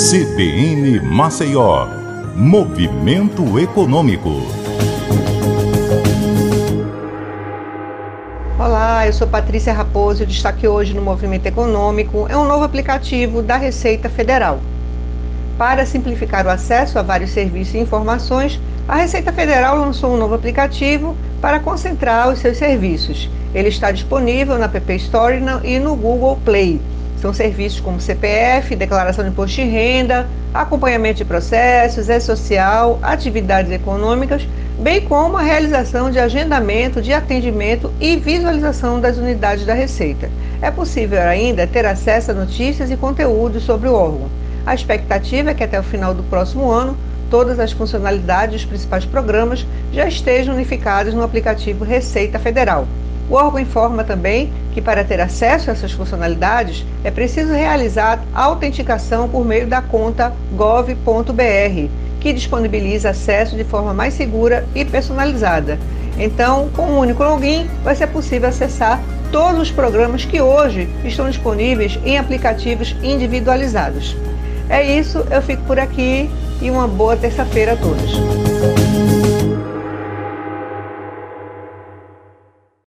CBN Maceió, Movimento Econômico. Olá, eu sou Patrícia Raposo e o destaque hoje no Movimento Econômico é um novo aplicativo da Receita Federal. Para simplificar o acesso a vários serviços e informações, a Receita Federal lançou um novo aplicativo para concentrar os seus serviços. Ele está disponível na App Store e no Google Play. São serviços como CPF, declaração de imposto de renda, acompanhamento de processos, e-social, atividades econômicas, bem como a realização de agendamento, de atendimento e visualização das unidades da Receita. É possível ainda ter acesso a notícias e conteúdos sobre o órgão. A expectativa é que até o final do próximo ano todas as funcionalidades dos principais programas já estejam unificadas no aplicativo Receita Federal. O órgão informa também que para ter acesso a essas funcionalidades é preciso realizar autenticação por meio da conta gov.br, que disponibiliza acesso de forma mais segura e personalizada. Então, com um único login, vai ser possível acessar todos os programas que hoje estão disponíveis em aplicativos individualizados. É isso, eu fico por aqui e uma boa terça-feira a todos.